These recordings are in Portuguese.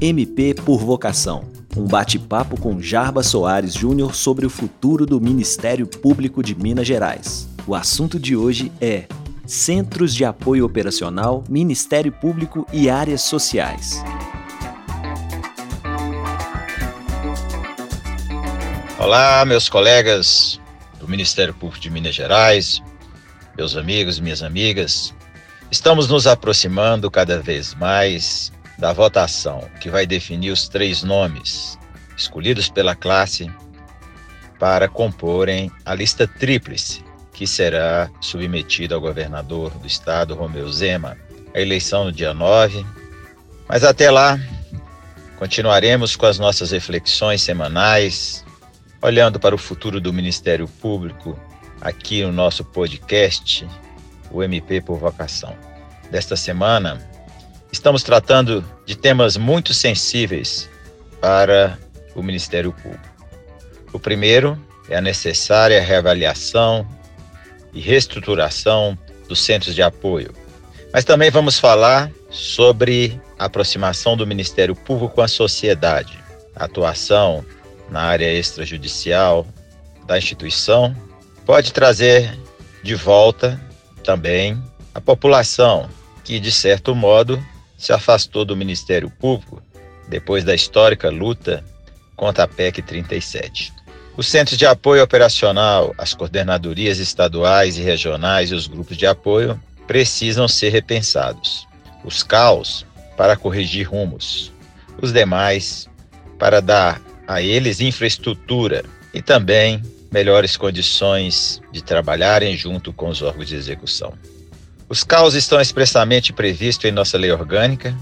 MP por Vocação. Um bate-papo com Jarba Soares Júnior sobre o futuro do Ministério Público de Minas Gerais. O assunto de hoje é Centros de Apoio Operacional, Ministério Público e Áreas Sociais. Olá, meus colegas do Ministério Público de Minas Gerais, meus amigos, minhas amigas. Estamos nos aproximando cada vez mais da votação que vai definir os três nomes escolhidos pela classe para comporem a lista tríplice que será submetida ao governador do estado, Romeu Zema. A eleição no dia 9. Mas até lá, continuaremos com as nossas reflexões semanais, olhando para o futuro do Ministério Público aqui no nosso podcast, o MP por Vocação. Desta semana, estamos tratando de temas muito sensíveis para o Ministério Público. O primeiro é a necessária reavaliação e reestruturação dos centros de apoio. Mas também vamos falar sobre a aproximação do Ministério Público com a sociedade, a atuação na área extrajudicial da instituição pode trazer de volta também a população que, de certo modo, se afastou do Ministério Público depois da histórica luta contra a PEC 37. Os centros de apoio operacional, as coordenadorias estaduais e regionais e os grupos de apoio precisam ser repensados. Os CAUS para corrigir rumos, os demais para dar a eles infraestrutura e também melhores condições de trabalharem junto com os órgãos de execução. Os CAUS estão expressamente previstos em nossa lei orgânica,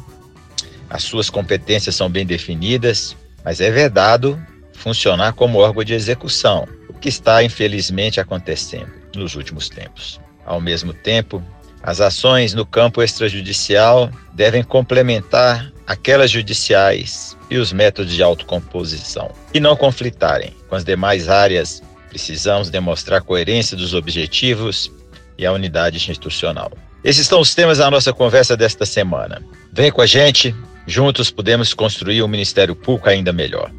as suas competências são bem definidas, mas é vedado funcionar como órgão de execução, o que está infelizmente acontecendo nos últimos tempos. Ao mesmo tempo, as ações no campo extrajudicial devem complementar aquelas judiciais e os métodos de autocomposição, e não conflitarem com as demais áreas. Precisamos demonstrar coerência dos objetivos e a unidade institucional. Esses são os temas da nossa conversa desta semana. Vem com a gente, juntos podemos construir um Ministério Público ainda melhor.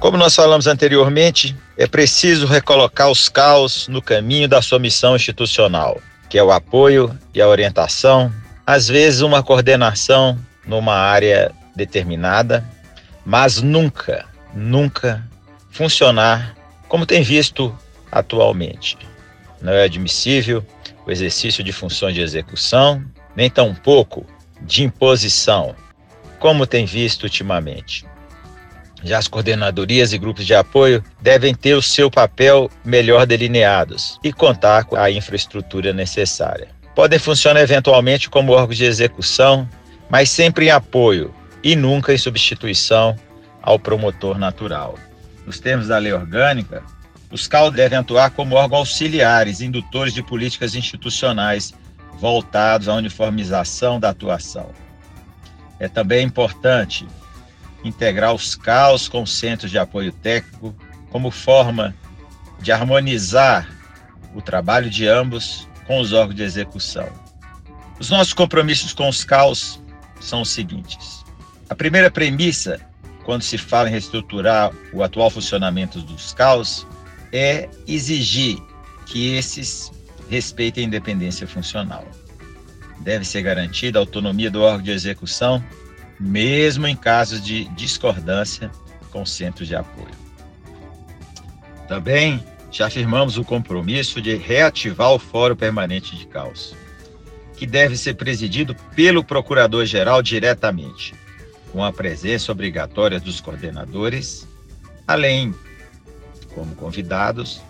Como nós falamos anteriormente, é preciso recolocar os caos no caminho da sua missão institucional, que é o apoio e a orientação, às vezes uma coordenação numa área determinada, mas nunca, nunca funcionar como tem visto atualmente. Não é admissível o exercício de funções de execução, nem tampouco de imposição, como tem visto ultimamente. Já as coordenadorias e grupos de apoio devem ter o seu papel melhor delineados e contar com a infraestrutura necessária. Podem funcionar eventualmente como órgãos de execução, mas sempre em apoio e nunca em substituição ao promotor natural. Nos termos da lei orgânica, os CAL devem atuar como órgãos auxiliares, indutores de políticas institucionais voltados à uniformização da atuação. É também importante integrar os CAUS com centros de apoio técnico como forma de harmonizar o trabalho de ambos com os órgãos de execução. Os nossos compromissos com os CAUS são os seguintes. A primeira premissa, quando se fala em reestruturar o atual funcionamento dos CAUS, é exigir que esses respeitem a independência funcional. Deve ser garantida a autonomia do órgão de execução mesmo em casos de discordância com centros de apoio. Também já afirmamos o compromisso de reativar o Fórum Permanente de Caos, que deve ser presidido pelo Procurador-Geral diretamente, com a presença obrigatória dos coordenadores, além, como convidados,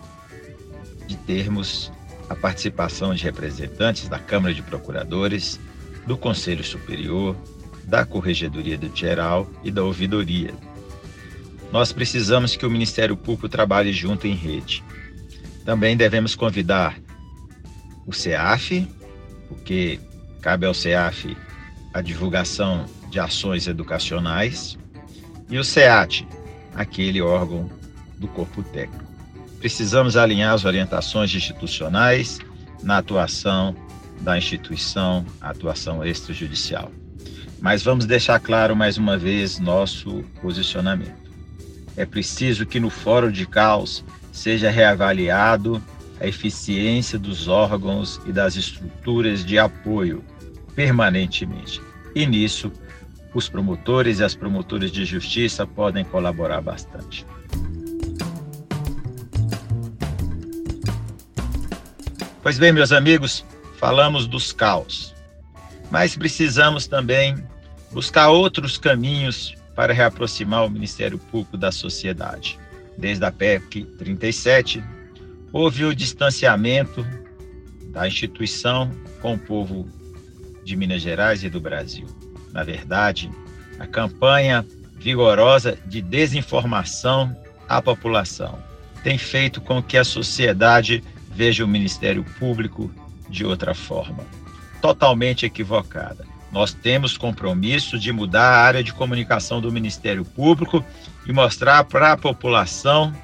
de termos a participação de representantes da Câmara de Procuradores, do Conselho Superior, da Corregedoria do Geral e da Ouvidoria. Nós precisamos que o Ministério Público trabalhe junto em rede. Também devemos convidar o CEAF, porque cabe ao CEAF a divulgação de ações educacionais, e o SEAT, aquele órgão do corpo técnico. precisamos alinhar as orientações institucionais na atuação da instituição, atuação extrajudicial. Mas vamos deixar claro mais uma vez nosso posicionamento. É preciso que no Fórum de Caos seja reavaliado a eficiência dos órgãos e das estruturas de apoio permanentemente. E nisso, os promotores e as promotoras de justiça podem colaborar bastante. Pois bem, meus amigos, falamos dos caos, mas precisamos também buscar outros caminhos para reaproximar o Ministério Público da sociedade. Desde a PEC 37, houve o distanciamento da instituição com o povo de Minas Gerais e do Brasil. Na verdade, a campanha vigorosa de desinformação à população tem feito com que a sociedade veja o Ministério Público de outra forma, totalmente equivocada. Nós temos compromisso de mudar a área de comunicação do Ministério Público e mostrar para a população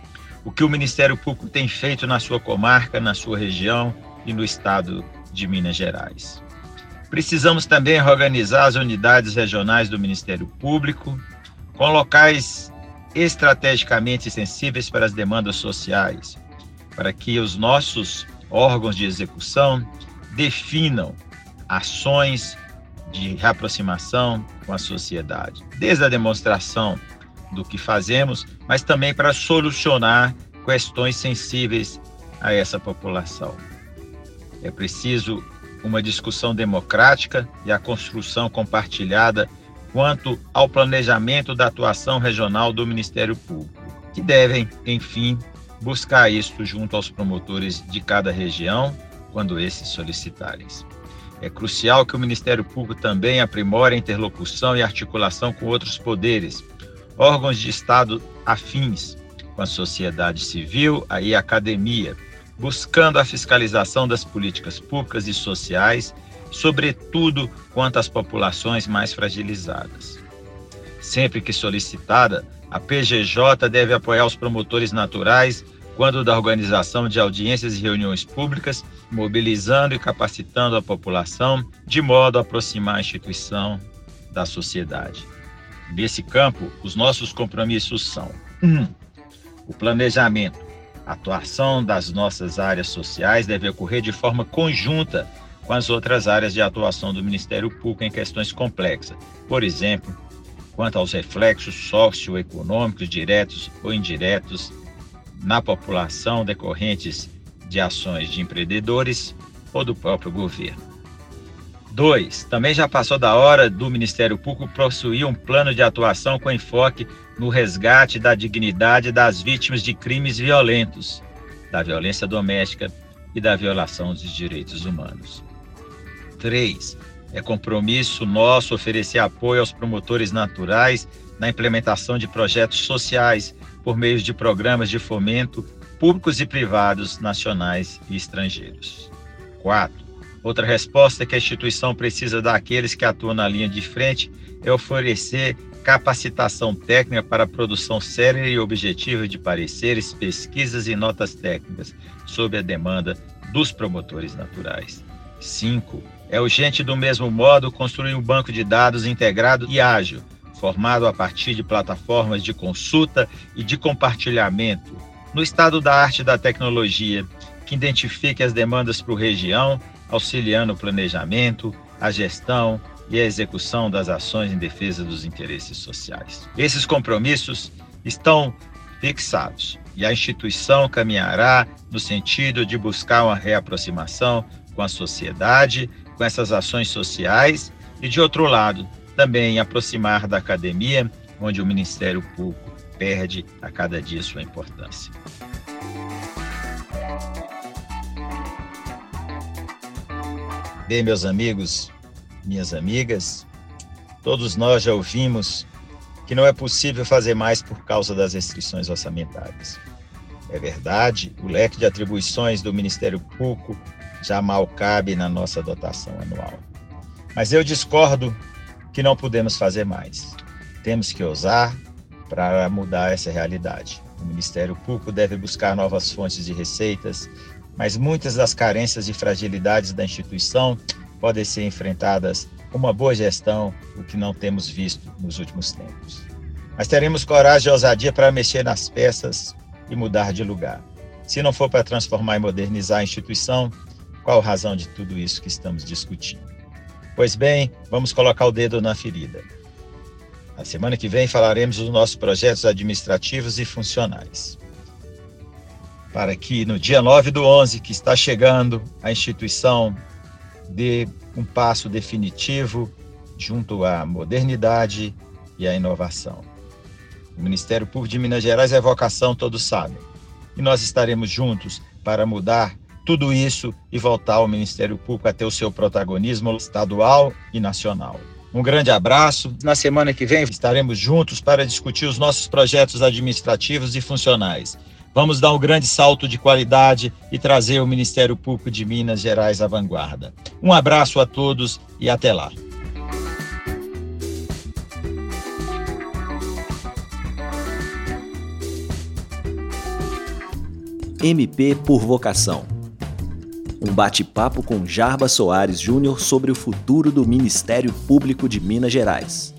o que o Ministério Público tem feito na sua comarca, na sua região e no estado de Minas Gerais. Precisamos também organizar as unidades regionais do Ministério Público com locais estrategicamente sensíveis para as demandas sociais, para que os nossos órgãos de execução definam ações de reaproximação com a sociedade, desde a demonstração do que fazemos, mas também para solucionar questões sensíveis a essa população. É preciso uma discussão democrática e a construção compartilhada quanto ao planejamento da atuação regional do Ministério Público, que devem, enfim, buscar isto junto aos promotores de cada região quando esses solicitarem. É crucial que o Ministério Público também aprimore a interlocução e articulação com outros poderes, órgãos de Estado afins, com a sociedade civil e a academia, buscando a fiscalização das políticas públicas e sociais, sobretudo quanto às populações mais fragilizadas. Sempre que solicitada, a PGJ deve apoiar os promotores naturais quando da organização de audiências e reuniões públicas, mobilizando e capacitando a população de modo a aproximar a instituição da sociedade. Nesse campo, os nossos compromissos são: 1. Um, o planejamento. A atuação das nossas áreas sociais deve ocorrer de forma conjunta com as outras áreas de atuação do Ministério Público em questões complexas. Por exemplo, quanto aos reflexos socioeconômicos diretos ou indiretos na população decorrentes de ações de empreendedores ou do próprio governo. 2. Também já passou da hora do Ministério Público possuir um plano de atuação com enfoque no resgate da dignidade das vítimas de crimes violentos, da violência doméstica e da violação dos direitos humanos. 3. É compromisso nosso oferecer apoio aos promotores naturais na implementação de projetos sociais por meio de programas de fomento públicos e privados, nacionais e estrangeiros. 4. Outra resposta que a instituição precisa dar àqueles que atuam na linha de frente é oferecer capacitação técnica para a produção séria e objetiva de pareceres, pesquisas e notas técnicas sob a demanda dos promotores naturais. 5. É urgente, do mesmo modo, construir um banco de dados integrado e ágil formado a partir de plataformas de consulta e de compartilhamento no estado da arte e da tecnologia, que identifique as demandas para a região, auxiliando o planejamento, a gestão e a execução das ações em defesa dos interesses sociais. Esses compromissos estão fixados e a instituição caminhará no sentido de buscar uma reaproximação com a sociedade, com essas ações sociais e, de outro lado, também aproximar da academia, onde o Ministério Público perde a cada dia sua importância. Bem, meus amigos, minhas amigas, todos nós já ouvimos que não é possível fazer mais por causa das restrições orçamentárias. É verdade, o leque de atribuições do Ministério Público já mal cabe na nossa dotação anual. Mas eu discordo que não podemos fazer mais. Temos que ousar para mudar essa realidade. O Ministério Público deve buscar novas fontes de receitas, mas muitas das carências e fragilidades da instituição podem ser enfrentadas com uma boa gestão, o que não temos visto nos últimos tempos. Mas teremos coragem e ousadia para mexer nas peças e mudar de lugar. Se não for para transformar e modernizar a instituição, qual a razão de tudo isso que estamos discutindo? Pois bem, vamos colocar o dedo na ferida. Na semana que vem falaremos dos nossos projetos administrativos e funcionais. Para que no dia 9 do 11, que está chegando, a instituição dê um passo definitivo junto à modernidade e à inovação. O Ministério Público de Minas Gerais é vocação, todos sabem. E nós estaremos juntos para mudar tudo isso e voltar ao Ministério Público a ter o seu protagonismo estadual e nacional. Um grande abraço. Na semana que vem estaremos juntos para discutir os nossos projetos administrativos e funcionais. Vamos dar um grande salto de qualidade e trazer o Ministério Público de Minas Gerais à vanguarda. Um abraço a todos e até lá. MP por vocação. Um bate-papo com Jarba Soares Júnior sobre o futuro do Ministério Público de Minas Gerais.